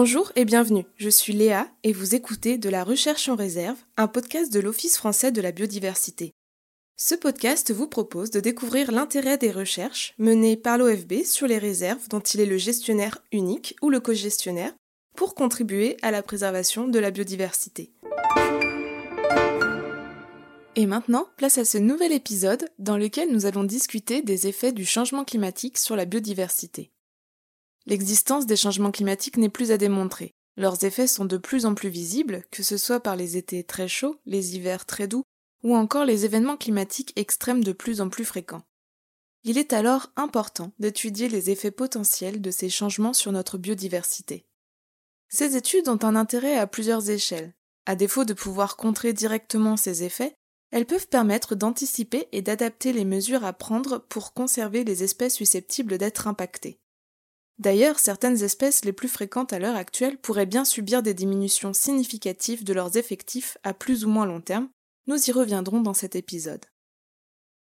Bonjour et bienvenue, je suis Léa et vous écoutez De la recherche en réserve, un podcast de l'Office français de la biodiversité. Ce podcast vous propose de découvrir l'intérêt des recherches menées par l'OFB sur les réserves dont il est le gestionnaire unique ou le co-gestionnaire pour contribuer à la préservation de la biodiversité. Et maintenant, place à ce nouvel épisode dans lequel nous allons discuter des effets du changement climatique sur la biodiversité. L'existence des changements climatiques n'est plus à démontrer. Leurs effets sont de plus en plus visibles, que ce soit par les étés très chauds, les hivers très doux, ou encore les événements climatiques extrêmes de plus en plus fréquents. Il est alors important d'étudier les effets potentiels de ces changements sur notre biodiversité. Ces études ont un intérêt à plusieurs échelles. À défaut de pouvoir contrer directement ces effets, elles peuvent permettre d'anticiper et d'adapter les mesures à prendre pour conserver les espèces susceptibles d'être impactées. D'ailleurs, certaines espèces les plus fréquentes à l'heure actuelle pourraient bien subir des diminutions significatives de leurs effectifs à plus ou moins long terme, nous y reviendrons dans cet épisode.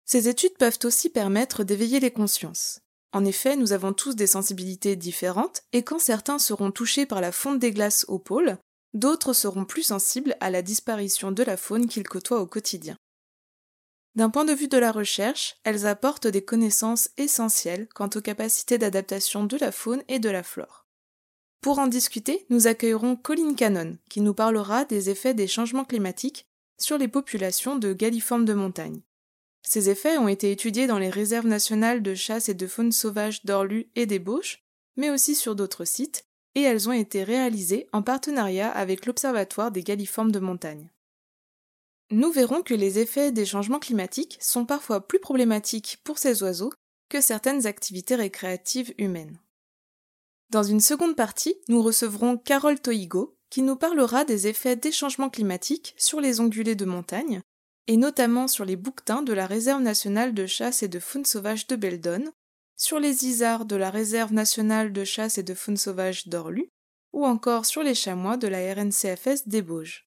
Ces études peuvent aussi permettre d'éveiller les consciences. En effet, nous avons tous des sensibilités différentes, et quand certains seront touchés par la fonte des glaces au pôle, d'autres seront plus sensibles à la disparition de la faune qu'ils côtoient au quotidien. D'un point de vue de la recherche, elles apportent des connaissances essentielles quant aux capacités d'adaptation de la faune et de la flore. Pour en discuter, nous accueillerons Colin Cannon, qui nous parlera des effets des changements climatiques sur les populations de galliformes de montagne. Ces effets ont été étudiés dans les réserves nationales de chasse et de faune sauvage d'Orlu et des Bauches, mais aussi sur d'autres sites, et elles ont été réalisées en partenariat avec l'Observatoire des galliformes de montagne nous verrons que les effets des changements climatiques sont parfois plus problématiques pour ces oiseaux que certaines activités récréatives humaines. Dans une seconde partie, nous recevrons Carole Toigo, qui nous parlera des effets des changements climatiques sur les ongulés de montagne, et notamment sur les bouquetins de la Réserve nationale de chasse et de faune sauvage de Beldon, sur les isards de la Réserve nationale de chasse et de faune sauvage d'Orlu, ou encore sur les chamois de la RNCFS des Bauges.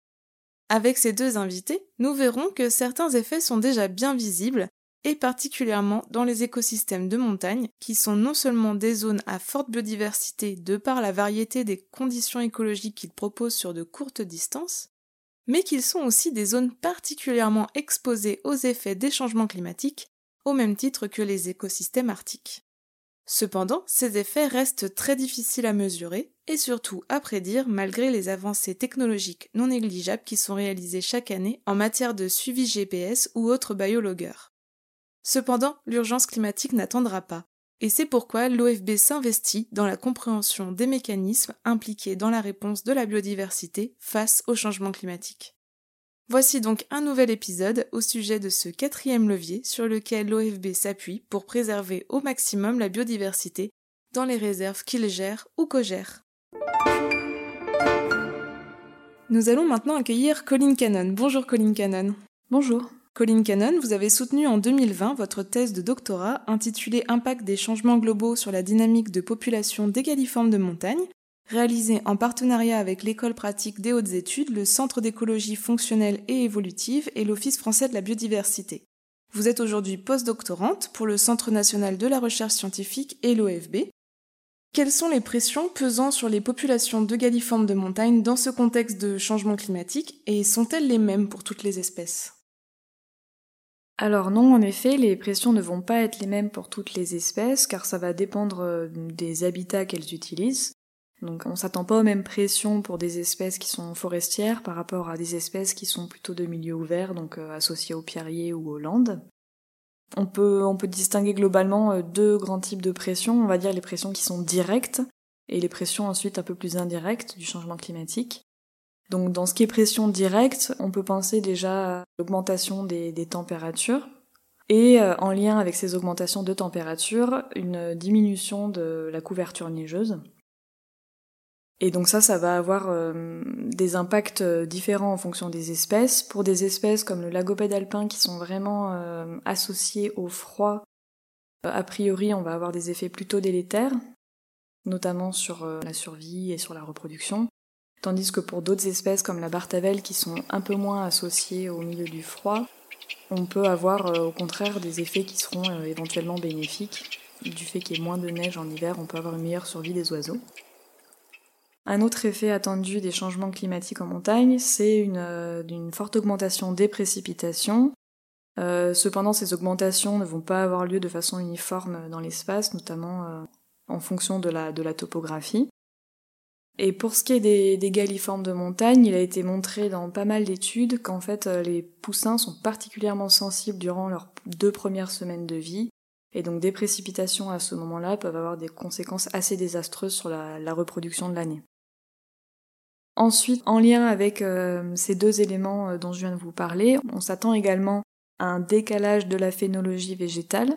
Avec ces deux invités, nous verrons que certains effets sont déjà bien visibles, et particulièrement dans les écosystèmes de montagne, qui sont non seulement des zones à forte biodiversité de par la variété des conditions écologiques qu'ils proposent sur de courtes distances, mais qu'ils sont aussi des zones particulièrement exposées aux effets des changements climatiques, au même titre que les écosystèmes arctiques. Cependant, ces effets restent très difficiles à mesurer et surtout à prédire malgré les avancées technologiques non négligeables qui sont réalisées chaque année en matière de suivi GPS ou autres biologueurs. Cependant, l'urgence climatique n'attendra pas, et c'est pourquoi l'OFB s'investit dans la compréhension des mécanismes impliqués dans la réponse de la biodiversité face au changement climatique. Voici donc un nouvel épisode au sujet de ce quatrième levier sur lequel l'OFB s'appuie pour préserver au maximum la biodiversité dans les réserves qu'il gère ou co-gère. Nous allons maintenant accueillir Colin Cannon. Bonjour Colin Cannon. Bonjour. Colin Cannon, vous avez soutenu en 2020 votre thèse de doctorat intitulée Impact des changements globaux sur la dynamique de population des galliformes de montagne réalisé en partenariat avec l'École pratique des hautes études, le Centre d'écologie fonctionnelle et évolutive et l'Office français de la biodiversité. Vous êtes aujourd'hui postdoctorante pour le Centre national de la recherche scientifique et l'OFB. Quelles sont les pressions pesant sur les populations de galliformes de montagne dans ce contexte de changement climatique et sont-elles les mêmes pour toutes les espèces? Alors non, en effet, les pressions ne vont pas être les mêmes pour toutes les espèces, car ça va dépendre euh, des habitats qu'elles utilisent. Donc on s'attend pas aux mêmes pressions pour des espèces qui sont forestières par rapport à des espèces qui sont plutôt de milieux ouverts, donc euh, associées aux pierriers ou aux landes. On peut, distinguer globalement euh, deux grands types de pressions, on va dire les pressions qui sont directes et les pressions ensuite un peu plus indirectes du changement climatique. Donc dans ce qui est pression directe, on peut penser déjà à l'augmentation des, des températures, et euh, en lien avec ces augmentations de température, une diminution de la couverture neigeuse. Et donc ça, ça va avoir euh, des impacts euh, différents en fonction des espèces. Pour des espèces comme le lagopède alpin qui sont vraiment euh, associées au froid, a priori, on va avoir des effets plutôt délétères, notamment sur la survie et sur la reproduction. Tandis que pour d'autres espèces comme la bartavelle qui sont un peu moins associées au milieu du froid, on peut avoir au contraire des effets qui seront éventuellement bénéfiques. Du fait qu'il y ait moins de neige en hiver, on peut avoir une meilleure survie des oiseaux. Un autre effet attendu des changements climatiques en montagne, c'est une, une, forte augmentation des précipitations. Euh, cependant, ces augmentations ne vont pas avoir lieu de façon uniforme dans l'espace, notamment euh, en fonction de la, topographie. Et pour ce qui est des, des, galiformes de montagne, il a été montré dans pas mal d'études qu'en fait euh, les poussins sont particulièrement sensibles durant leurs deux premières semaines de vie, et donc des précipitations à ce moment-là peuvent avoir des conséquences assez désastreuses sur la reproduction de l'année. Ensuite, en lien avec euh, ces deux éléments euh, dont je viens de vous parler, on s'attend également à un décalage de la phénologie végétale,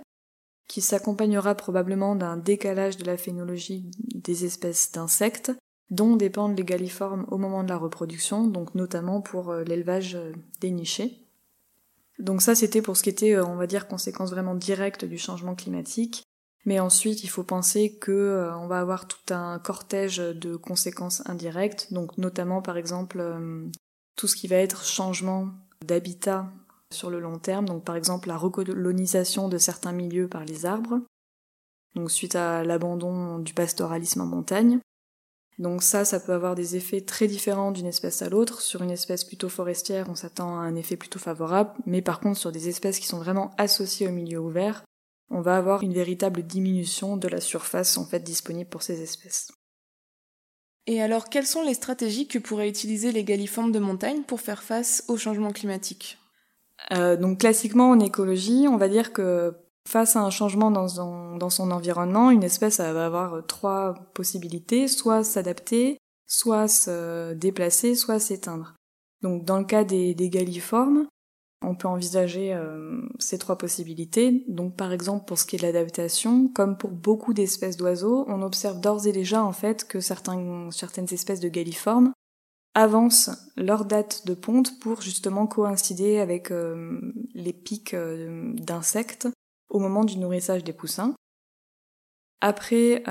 qui s'accompagnera probablement d'un décalage de la phénologie des espèces d'insectes, dont dépendent les galliformes au moment de la reproduction, donc notamment pour euh, l'élevage des nichés. Donc ça c'était pour ce qui était, on va dire, conséquence vraiment directe du changement climatique. Mais ensuite, il faut penser que on va avoir tout un cortège de conséquences indirectes, donc notamment par exemple tout ce qui va être changement d'habitat sur le long terme, donc par exemple la recolonisation de certains milieux par les arbres, suite à l'abandon du pastoralisme en montagne, donc ça, ça peut avoir des effets très différents d'une espèce à l'autre. Sur une espèce plutôt forestière, on s'attend à un effet plutôt favorable, mais par contre sur des espèces qui sont vraiment associées au milieu ouvert, on va avoir une véritable diminution de la surface en fait disponible pour ces espèces. Et alors, quelles sont les stratégies que pourraient utiliser les galliformes de montagne pour faire face au changement climatique? Euh, Donc classiquement en écologie, on va dire que Face à un changement dans son, dans son environnement, une espèce va avoir trois possibilités, soit s'adapter, soit se déplacer, soit s'éteindre. Donc dans le cas des, des galliformes, on peut envisager euh, ces trois possibilités. Donc par exemple pour ce qui est de l'adaptation, comme pour beaucoup d'espèces d'oiseaux, on observe d'ores et déjà en fait que certaines espèces de galliformes avancent leur date de ponte pour justement coïncider avec euh, les pics euh, d'insectes au moment du nourrissage des poussins. Après,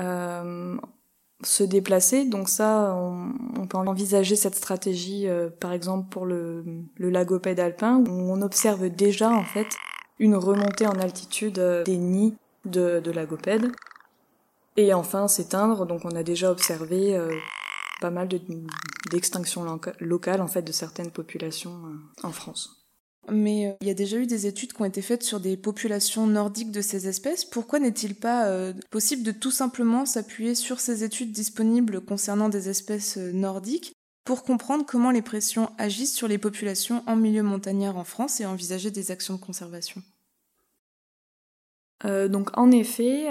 se déplacer, donc ça, on, peut envisager cette stratégie, euh, par exemple pour le, le lagopède alpin, où on observe déjà en fait une remontée en altitude euh, des nids de, de lagopèdes. Et enfin s'éteindre, donc on a déjà observé pas mal d'extinctions locales en fait de certaines populations en France mais euh, il y a déjà eu des études qui ont été faites sur des populations nordiques de ces espèces. Pourquoi n'est-il pas euh, possible de tout simplement s'appuyer sur ces études disponibles concernant des espèces euh, nordiques pour comprendre comment les pressions agissent sur les populations en milieu montagnard en France et envisager des actions de conservation? Donc en effet,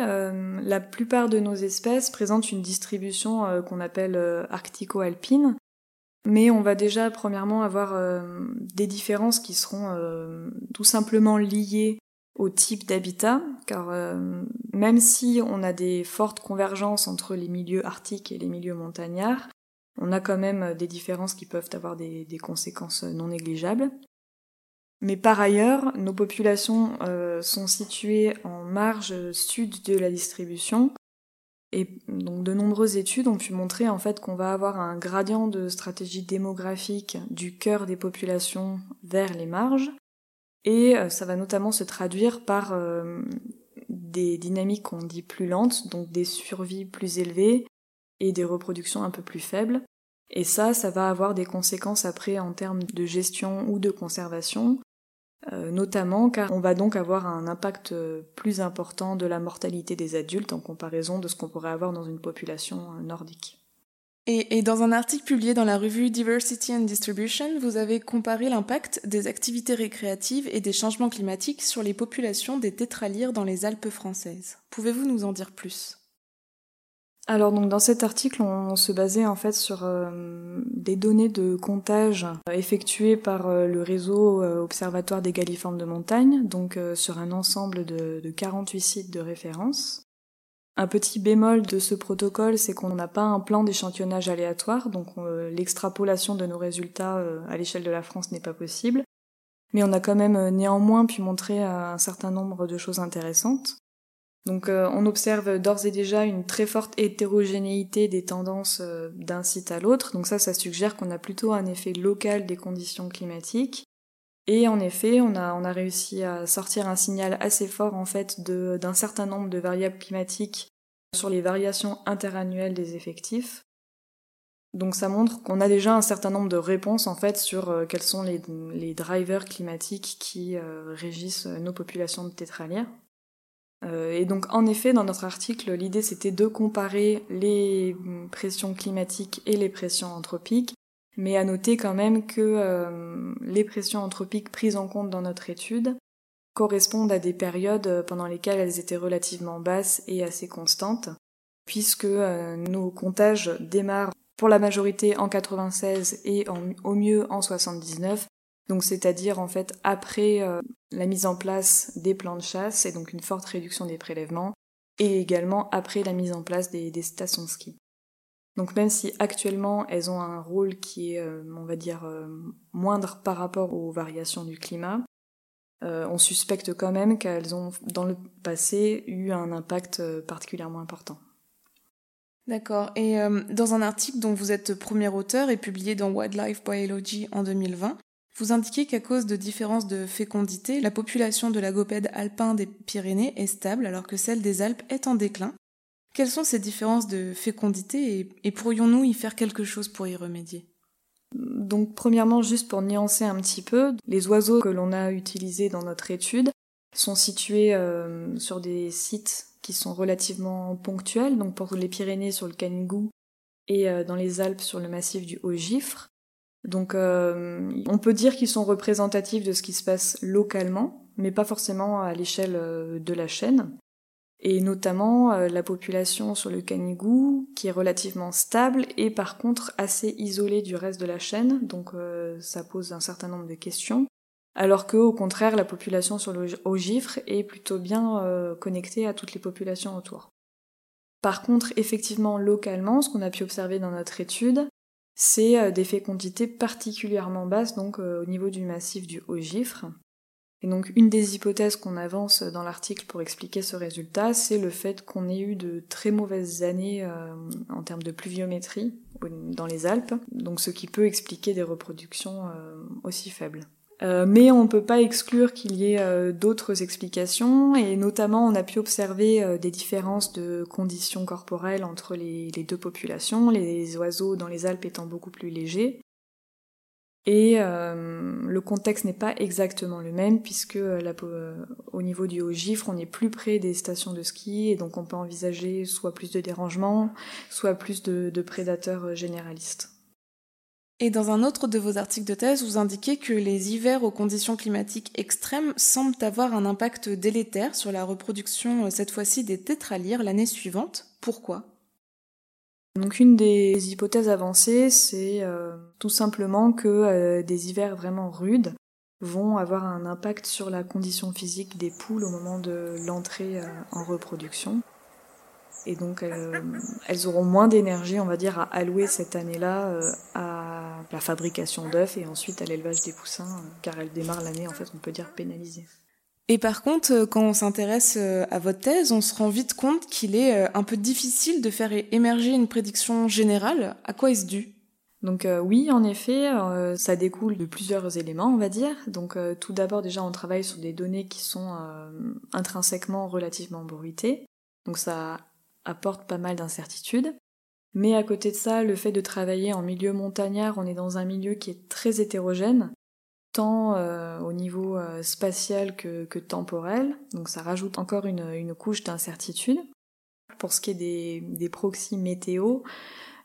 la plupart de nos espèces présentent une distribution qu'on appelle arctico-alpine, mais on va déjà premièrement avoir euh, des différences qui seront euh, tout simplement liées au type d'habitat, car euh, même si on a des fortes convergences entre les milieux arctiques et les milieux montagnards, on a quand même des différences qui peuvent avoir des, des conséquences non négligeables. Mais par ailleurs, nos populations sont situées en marge sud de la distribution, et donc de nombreuses études ont pu montrer en fait qu'on va avoir un gradient de stratégie démographique du cœur des populations vers les marges, et euh, ça va notamment se traduire par euh, des dynamiques qu'on dit plus lentes, donc des survies plus élevées et des reproductions un peu plus faibles. Et ça, ça va avoir des conséquences après en termes de gestion ou de conservation, notamment car on va donc avoir un impact euh, plus important de la mortalité des adultes en comparaison de ce qu'on pourrait avoir dans une population euh, nordique. Et, dans un article publié dans la revue Diversity and Distribution, vous avez comparé l'impact des activités récréatives et des changements climatiques sur les populations des tétralyres dans les Alpes françaises. Pouvez-vous nous en dire plus? Alors donc dans cet article, on se basait en fait sur euh, des données de comptage effectuées par euh, le réseau euh, Observatoire des Galliformes de montagne, donc sur un ensemble de 48 sites de référence. Un petit bémol de ce protocole, c'est qu'on n'a pas un plan d'échantillonnage aléatoire, donc l'extrapolation de nos résultats à l'échelle de la France n'est pas possible. Mais on a quand même néanmoins pu montrer un certain nombre de choses intéressantes. Donc euh, on observe d'ores et déjà une très forte hétérogénéité des tendances euh, d'un site à l'autre. Donc ça, ça suggère qu'on a plutôt un effet local des conditions climatiques. Et en effet, on a, on a réussi à sortir un signal assez fort en fait d'un certain nombre de variables climatiques sur les variations interannuelles des effectifs. Donc ça montre qu'on a déjà un certain nombre de réponses en fait sur euh, quels sont les, les, drivers climatiques qui régissent nos populations de tétralières. Euh, et donc en effet dans notre article l'idée c'était de comparer les pressions climatiques et les pressions anthropiques, mais à noter quand même que les pressions anthropiques prises en compte dans notre étude correspondent à des périodes pendant lesquelles elles étaient relativement basses et assez constantes, puisque nos comptages démarrent pour la majorité en 96 et au mieux en 79. Donc c'est-à-dire en fait après euh, la mise en place des plans de chasse et donc une forte réduction des prélèvements et également après la mise en place des, stations ski. Donc même si actuellement elles ont un rôle qui est, euh, on va dire, euh, moindre par rapport aux variations du climat, on suspecte quand même qu'elles ont dans le passé eu un impact particulièrement important. D'accord. Et dans un article dont vous êtes premier auteur et publié dans Wildlife Biology en 2020, vous indiquez qu'à cause de différences de fécondité, la population de lagopèdes alpins des Pyrénées est stable alors que celle des Alpes est en déclin. Quelles sont ces différences de fécondité et, et pourrions-nous y faire quelque chose pour y remédier? Donc premièrement, juste pour nuancer un petit peu, les oiseaux que l'on a utilisés dans notre étude sont situés euh, sur des sites qui sont relativement ponctuels, donc pour les Pyrénées sur le Canigou et euh, dans les Alpes sur le massif du Haut-Gifre. Donc euh, on peut dire qu'ils sont représentatifs de ce qui se passe localement, mais pas forcément à l'échelle de la chaîne. Et notamment la population sur le Canigou, qui est relativement stable et par contre assez isolée du reste de la chaîne, donc ça pose un certain nombre de questions alors que au contraire la population sur le haut gifre est plutôt bien euh, connectée à toutes les populations autour. Par contre, effectivement, localement, ce qu'on a pu observer dans notre étude, c'est euh, des fécondités particulièrement basses, donc euh, au niveau du massif du haut gifre. Et donc une des hypothèses qu'on avance dans l'article pour expliquer ce résultat, c'est le fait qu'on ait eu de très mauvaises années en termes de pluviométrie dans les Alpes, donc ce qui peut expliquer des reproductions aussi faibles. Euh, mais on ne peut pas exclure qu'il y ait euh, d'autres explications, et notamment on a pu observer euh, des différences de conditions corporelles entre les, deux populations, les oiseaux dans les Alpes étant beaucoup plus légers. Et le contexte n'est pas exactement le même puisque au niveau du Haut-Gifre, on est plus près des stations de ski et donc on peut envisager soit plus de dérangements, soit plus de prédateurs généralistes. Et dans un autre de vos articles de thèse, vous indiquez que les hivers aux conditions climatiques extrêmes semblent avoir un impact délétère sur la reproduction, euh, cette fois-ci des tétralyres, l'année suivante. Pourquoi? Donc une des hypothèses avancées, c'est euh, tout simplement que euh, des hivers vraiment rudes vont avoir un impact sur la condition physique des poules au moment de l'entrée en reproduction. Et donc elles auront moins d'énergie, on va dire, à allouer cette année-là à la fabrication d'œufs et ensuite à l'élevage des poussins, euh, car elle démarre l'année, en fait, on peut dire pénalisée. Et par contre, euh, quand on s'intéresse euh, à votre thèse, on se rend vite compte qu'il est un peu difficile de faire émerger une prédiction générale. À quoi est-ce dû? Donc oui, en effet, ça découle de plusieurs éléments, on va dire. Donc tout d'abord déjà, on travaille sur des données qui sont intrinsèquement relativement bruitées. Donc ça apporte pas mal d'incertitudes. Mais à côté de ça, le fait de travailler en milieu montagnard, on est dans un milieu qui est très hétérogène, tant euh, au niveau euh, spatial que, temporel, donc ça rajoute encore une, couche d'incertitude. Pour ce qui est des, proxys météo,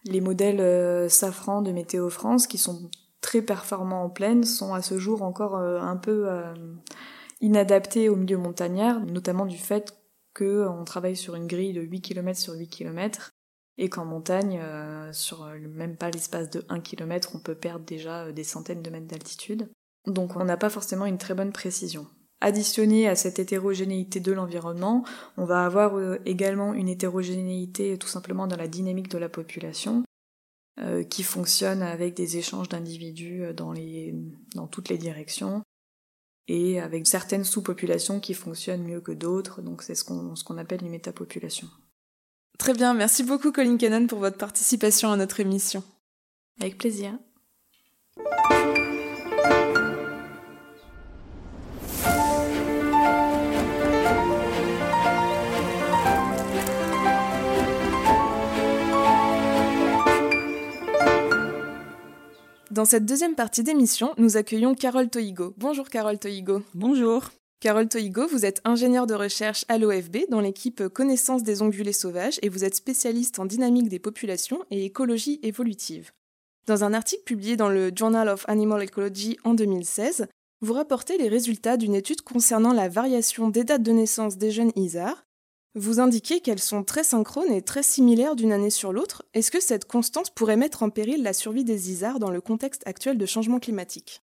les modèles euh, Safran de Météo France, qui sont très performants en plaine, sont à ce jour encore un peu inadaptés au milieu montagnard, notamment du fait qu'on travaille sur une grille de 8 km sur 8 km et qu'en montagne, euh, sur même pas l'espace de 1 km, on peut perdre déjà euh, des centaines de mètres d'altitude. Donc on n'a pas forcément une très bonne précision. Additionné à cette hétérogénéité de l'environnement, on va avoir euh, également une hétérogénéité tout simplement dans la dynamique de la population, qui fonctionne avec des échanges d'individus dans, dans toutes les directions, et avec certaines sous-populations qui fonctionnent mieux que d'autres, donc c'est ce qu'on ce qu'on appelle une métapopulation. Très bien, merci beaucoup Colin Cannon pour votre participation à notre émission. Avec plaisir. Dans cette deuxième partie d'émission, nous accueillons Carole Toigo. Bonjour Carole Toigo. Bonjour. Carole Toigo, vous êtes ingénieure de recherche à l'OFB dans l'équipe Connaissance des ongulés sauvages et vous êtes spécialiste en dynamique des populations et écologie évolutive. Dans un article publié dans le Journal of Animal Ecology en 2016, vous rapportez les résultats d'une étude concernant la variation des dates de naissance des jeunes isards. Vous indiquez qu'elles sont très synchrones et très similaires d'une année sur l'autre. Est-ce que cette constante pourrait mettre en péril la survie des isards dans le contexte actuel de changement climatique?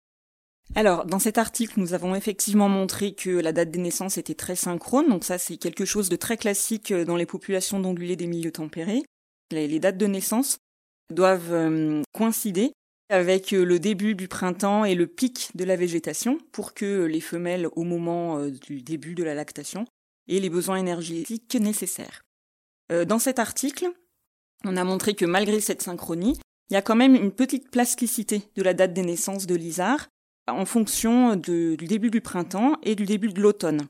Alors, dans cet article, nous avons effectivement montré que la date des naissances était très synchrone, donc ça c'est quelque chose de très classique euh, dans les populations d'ongulés des milieux tempérés. Les, dates de naissance doivent euh, coïncider avec euh, le début du printemps et le pic de la végétation pour que les femelles, au moment du début de la lactation, aient les besoins énergétiques nécessaires. Dans cet article, on a montré que malgré cette synchronie, il y a quand même une petite plasticité de la date des naissances de l'isard en fonction du début du printemps et du début de l'automne.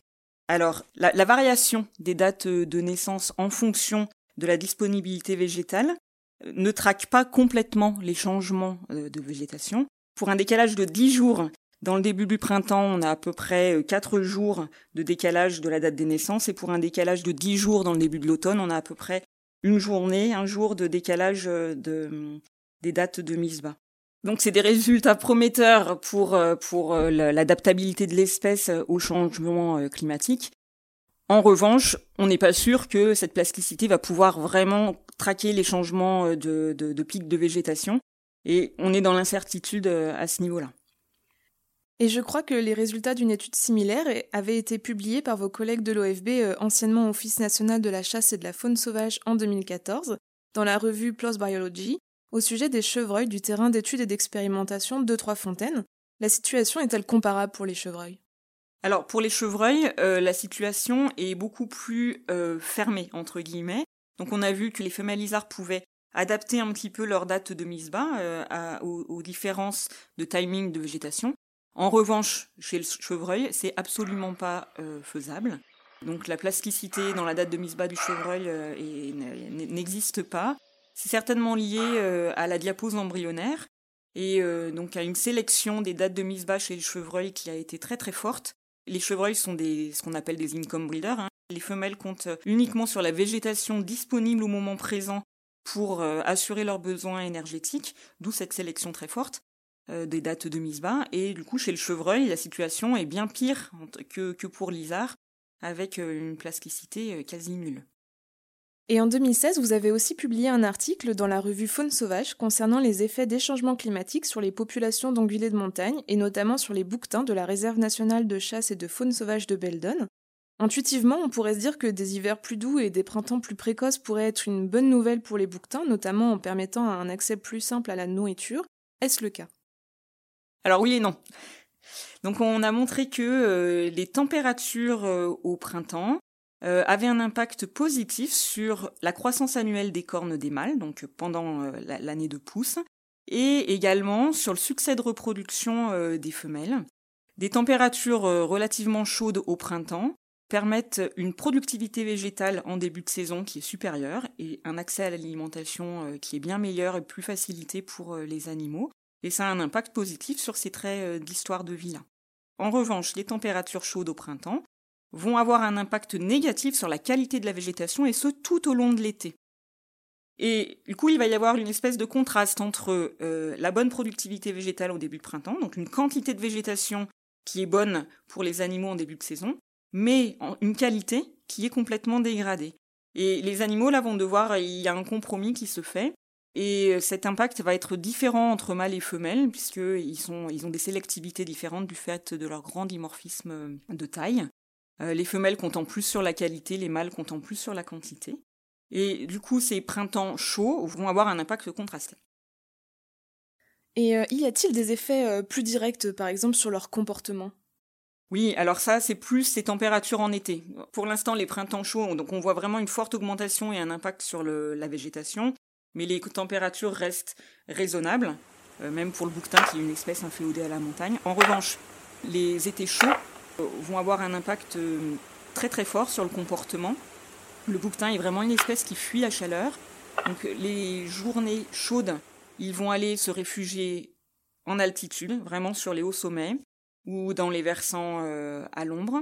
Alors, la, variation des dates de naissance en fonction de la disponibilité végétale ne traque pas complètement les changements euh, de végétation. Pour un décalage de 10 jours, dans le début du printemps, on a à peu près 4 euh, jours de décalage de la date des naissances, et pour un décalage de 10 jours dans le début de l'automne, on a à peu près une journée, un jour de décalage euh, de, des dates de mise bas. Donc c'est des résultats prometteurs pour, pour l'adaptabilité de l'espèce au changement climatique. En revanche, on n'est pas sûr que cette plasticité va pouvoir vraiment traquer les changements euh, de, de, de pics de végétation. Et on est dans l'incertitude euh, à ce niveau-là. Et je crois que les résultats d'une étude similaire avaient été publiés par vos collègues de l'OFB, euh, anciennement Office national de la chasse et de la faune sauvage en 2014, dans la revue PLOS Biology, au sujet des chevreuils du terrain d'études et d'expérimentation de Trois-Fontaines. La situation est-elle comparable pour les chevreuils? Alors pour les chevreuils, la situation est beaucoup plus fermée, entre guillemets. Donc on a vu que les femelles isards pouvaient adapter un petit peu leur date de mise bas euh, aux, différences de timing de végétation. En revanche, chez le chevreuil, c'est absolument pas euh, faisable. Donc la plasticité dans la date de mise bas du chevreuil euh, n'existe pas. C'est certainement lié à la diapose embryonnaire et donc à une sélection des dates de mise bas chez le chevreuil qui a été très très forte. Les chevreuils sont ce qu'on appelle des income breeders. Hein. Les femelles comptent uniquement sur la végétation disponible au moment présent pour euh, assurer leurs besoins énergétiques, d'où cette sélection très forte euh, des dates de mise bas. Et du coup, chez le chevreuil, la situation est bien pire que, que pour l'isard, avec euh, une plasticité quasi nulle. Et en 2016, vous avez aussi publié un article dans la revue Faune sauvage concernant les effets des changements climatiques sur les populations d'ongulés de montagne et notamment sur les bouquetins de la réserve nationale de chasse et de faune sauvage de Beldon. Intuitivement, on pourrait se dire que des hivers plus doux et des printemps plus précoces pourraient être une bonne nouvelle pour les bouquetins, notamment en permettant un accès plus simple à la nourriture. Est-ce le cas? Alors oui et non. Donc on a montré que euh, les températures euh, au printemps euh, avaient un impact positif sur la croissance annuelle des cornes des mâles, donc pendant l'année de pousse, et également sur le succès de reproduction des femelles. Des températures relativement chaudes au printemps permettent une productivité végétale en début de saison qui est supérieure et un accès à l'alimentation euh, qui est bien meilleur et plus facilité pour euh, les animaux. Et ça a un impact positif sur ces traits euh, d'histoire de vie En revanche, les températures chaudes au printemps vont avoir un impact négatif sur la qualité de la végétation et ce tout au long de l'été. Et du coup, il va y avoir une espèce de contraste entre la bonne productivité végétale au début de printemps, donc une quantité de végétation qui est bonne pour les animaux en début de saison, mais une qualité qui est complètement dégradée. Et les animaux, là, vont devoir, il y a un compromis qui se fait, et cet impact va être différent entre mâles et femelles, puisqu'ils ils ont des sélectivités différentes du fait de leur grand dimorphisme de taille. Euh, les femelles comptent plus sur la qualité, les mâles comptent plus sur la quantité. Et du coup, ces printemps chauds vont avoir un impact contrasté. Et euh, y a-t-il des effets euh, plus directs, par exemple, sur leur comportement? Oui, alors ça, c'est plus ces températures en été. Pour l'instant, les printemps chauds, donc on voit vraiment une forte augmentation et un impact sur la végétation, mais les températures restent raisonnables, euh, même pour le bouquetin qui est une espèce inféodée à la montagne. En revanche, les étés chauds vont avoir un impact euh, très très fort sur le comportement. Le bouquetin est vraiment une espèce qui fuit la chaleur. Donc les journées chaudes, ils vont aller se réfugier en altitude, vraiment sur les hauts sommets ou dans les versants euh, à l'ombre.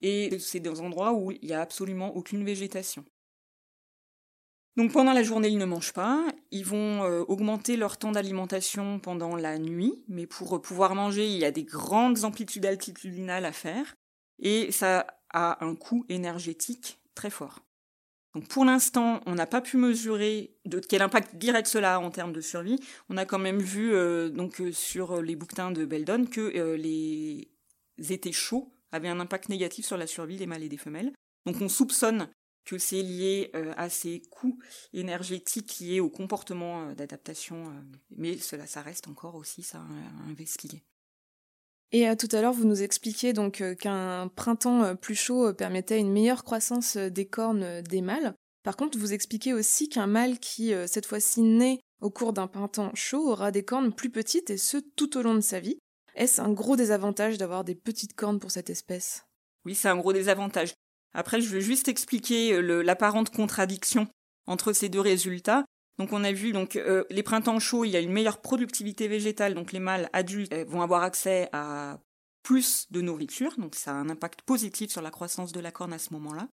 Et c'est des endroits où il n'y a absolument aucune végétation. Donc pendant la journée, ils ne mangent pas. Ils vont euh, augmenter leur temps d'alimentation pendant la nuit, mais pour pouvoir manger, il y a des grandes amplitudes altitudinales à faire. Et ça a un coût énergétique très fort. Donc pour l'instant, on n'a pas pu mesurer quel impact direct cela a en termes de survie. On a quand même vu euh, donc euh, sur les bouquetins de Beldon que euh, les étés chauds avaient un impact négatif sur la survie des mâles et des femelles. Donc on soupçonne que c'est lié à ces coûts énergétiques liés au comportement d'adaptation, mais cela, ça reste encore aussi ça à investiguer. Et euh, tout à l'heure, vous nous expliquiez donc euh, qu'un printemps euh, plus chaud permettait une meilleure croissance des cornes des mâles. Par contre, vous expliquez aussi qu'un mâle qui, cette fois-ci, naît au cours d'un printemps chaud aura des cornes plus petites et ce tout au long de sa vie. Est-ce un gros désavantage d'avoir des petites cornes pour cette espèce? Oui, c'est un gros désavantage. Après, je veux juste expliquer l'apparente contradiction entre ces deux résultats. Donc on a vu donc euh, les printemps chauds, il y a une meilleure productivité végétale, donc les mâles adultes euh, vont avoir accès à plus de nourriture, donc ça a un impact positif sur la croissance de la corne à ce moment-là.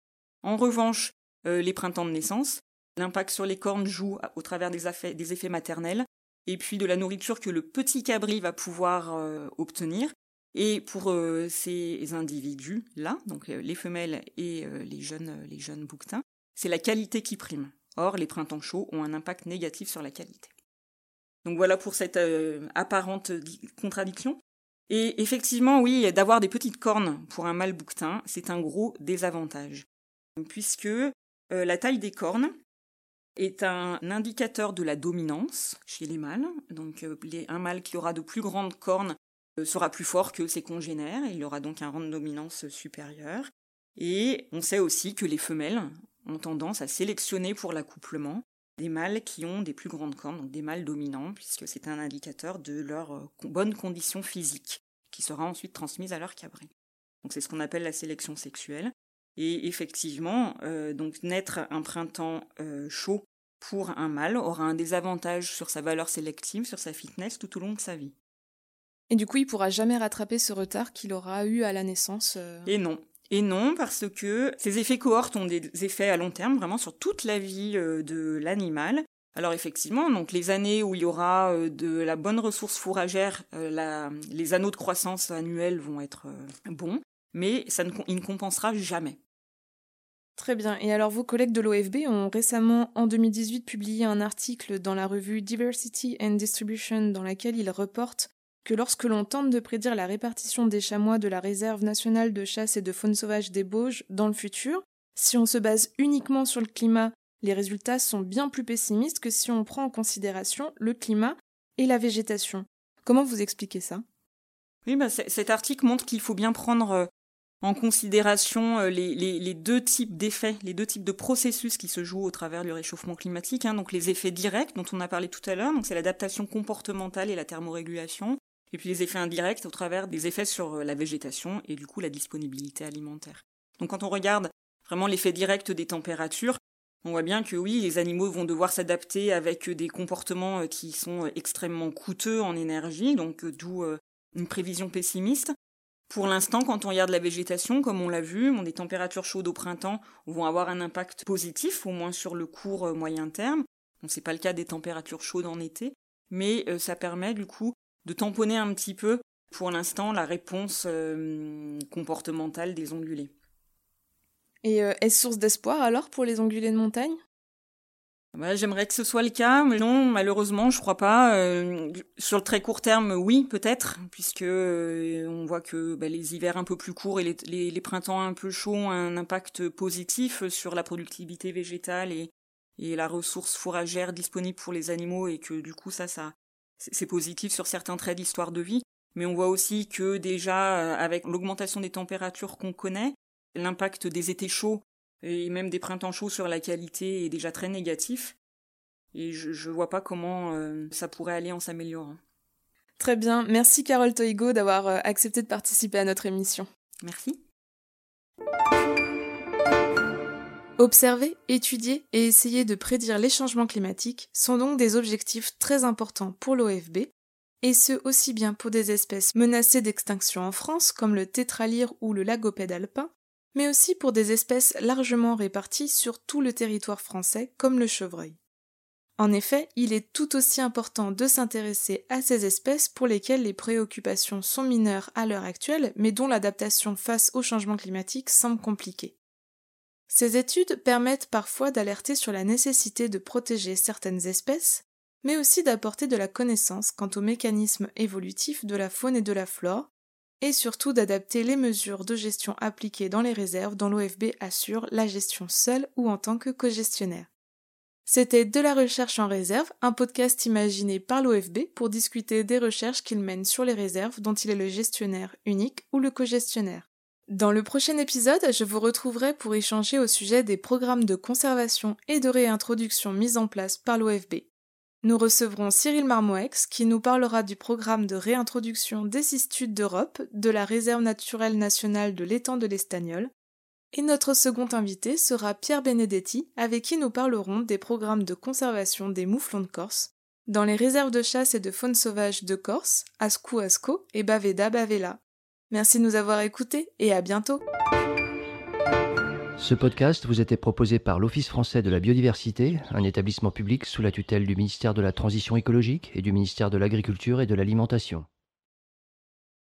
En revanche, euh, les printemps de naissance, l'impact sur les cornes joue au travers des, effets maternels et puis de la nourriture que le petit cabri va pouvoir obtenir. Et pour ces individus-là, donc les femelles et les jeunes, les jeunes bouquetins, c'est la qualité qui prime. Or, les printemps chauds ont un impact négatif sur la qualité. Donc voilà pour cette euh, apparente contradiction. Et effectivement, oui, d'avoir des petites cornes pour un mâle bouquetin, c'est un gros désavantage. Puisque euh, la taille des cornes est un indicateur de la dominance chez les mâles. Donc euh, un mâle qui aura de plus grandes cornes sera plus fort que ses congénères, il aura donc un rang de dominance supérieur. Et on sait aussi que les femelles ont tendance à sélectionner pour l'accouplement des mâles qui ont des plus grandes cornes, donc des mâles dominants, puisque c'est un indicateur de leur euh, bonne condition physique, qui sera ensuite transmise à leur cabri. Donc c'est ce qu'on appelle la sélection sexuelle. Et effectivement, euh, donc naître un printemps euh, chaud pour un mâle aura un désavantage sur sa valeur sélective, sur sa fitness tout au long de sa vie. Et du coup, il pourra jamais rattraper ce retard qu'il aura eu à la naissance. Et non, et non, parce que ces effets cohortes ont des effets à long terme, vraiment sur toute la vie euh, de l'animal. Alors effectivement, donc les années où il y aura euh, de la bonne ressource fourragère, euh, les anneaux de croissance annuels vont être bons, mais ça ne, il ne compensera jamais. Très bien. Et alors vos collègues de l'OFB ont récemment, en 2018, publié un article dans la revue Diversity and Distribution dans laquelle ils reportent que lorsque l'on tente de prédire la répartition des chamois de la réserve nationale de chasse et de faune sauvage des Bauges dans le futur, si on se base uniquement sur le climat, les résultats sont bien plus pessimistes que si on prend en considération le climat et la végétation. Comment vous expliquez ça? Oui, bah, cet article montre qu'il faut bien prendre euh, en considération euh, les, deux types d'effets, les deux types de processus qui se jouent au travers du réchauffement climatique. Hein. donc les effets directs dont on a parlé tout à l'heure, donc c'est l'adaptation comportementale et la thermorégulation et puis les effets indirects au travers des effets sur euh, la végétation et du coup la disponibilité alimentaire. Donc quand on regarde vraiment l'effet direct des températures, on voit bien que oui, les animaux vont devoir s'adapter avec des comportements euh, qui sont euh, extrêmement coûteux en énergie, donc d'où une prévision pessimiste. Pour l'instant, quand on regarde la végétation, comme on l'a vu, des températures chaudes au printemps vont avoir un impact positif, au moins sur le court moyen terme. Ce n'est pas le cas des températures chaudes en été, mais ça permet du coup de tamponner un petit peu, pour l'instant, la réponse euh, comportementale des ongulés. Et euh, est-ce source d'espoir alors pour les ongulés de montagne? J'aimerais que ce soit le cas, mais non, malheureusement, je crois pas. Euh, sur le très court terme, oui, peut-être, puisque on voit que bah, les hivers un peu plus courts et les, les, printemps un peu chauds ont un impact positif sur la productivité végétale et, et la ressource fourragère disponible pour les animaux, et que du coup, ça, ça, c'est positif sur certains traits d'histoire de vie, mais on voit aussi que déjà, euh, avec l'augmentation des températures qu'on connaît, l'impact des étés chauds et même des printemps chauds sur la qualité est déjà très négatif. Et je ne vois pas comment euh, ça pourrait aller en s'améliorant. Très bien. Merci Carole Toigo d'avoir euh, accepté de participer à notre émission. Merci. Observer, étudier et essayer de prédire les changements climatiques sont donc des objectifs très importants pour l'OFB, et ce aussi bien pour des espèces menacées d'extinction en France comme le tétralyre ou le lagopède alpin, mais aussi pour des espèces largement réparties sur tout le territoire français comme le chevreuil. En effet, il est tout aussi important de s'intéresser à ces espèces pour lesquelles les préoccupations sont mineures à l'heure actuelle, mais dont l'adaptation face au changement climatique semble compliquée. Ces études permettent parfois d'alerter sur la nécessité de protéger certaines espèces, mais aussi d'apporter de la connaissance quant aux mécanismes évolutifs de la faune et de la flore, et surtout d'adapter les mesures de gestion appliquées dans les réserves dont l'OFB assure la gestion seule ou en tant que co-gestionnaire. C'était De la recherche en réserve, un podcast imaginé par l'OFB pour discuter des recherches qu'il mène sur les réserves dont il est le gestionnaire unique ou le co-gestionnaire. Dans le prochain épisode, je vous retrouverai pour échanger au sujet des programmes de conservation et de réintroduction mis en place par l'OFB. Nous recevrons Cyril Marmoex qui nous parlera du programme de réintroduction des cistudes d'Europe, de la réserve naturelle nationale de l'étang de l'Estagnol. Et notre second invité sera Pierre Benedetti avec qui nous parlerons des programmes de conservation des mouflons de Corse dans les réserves de chasse et de faune sauvage de Corse, Ascou Asco et Baveda Bavela. Merci de nous avoir écoutés et à bientôt! Ce podcast vous était proposé par l'Office français de la biodiversité, un établissement public sous la tutelle du ministère de la Transition écologique et du ministère de l'Agriculture et de l'Alimentation.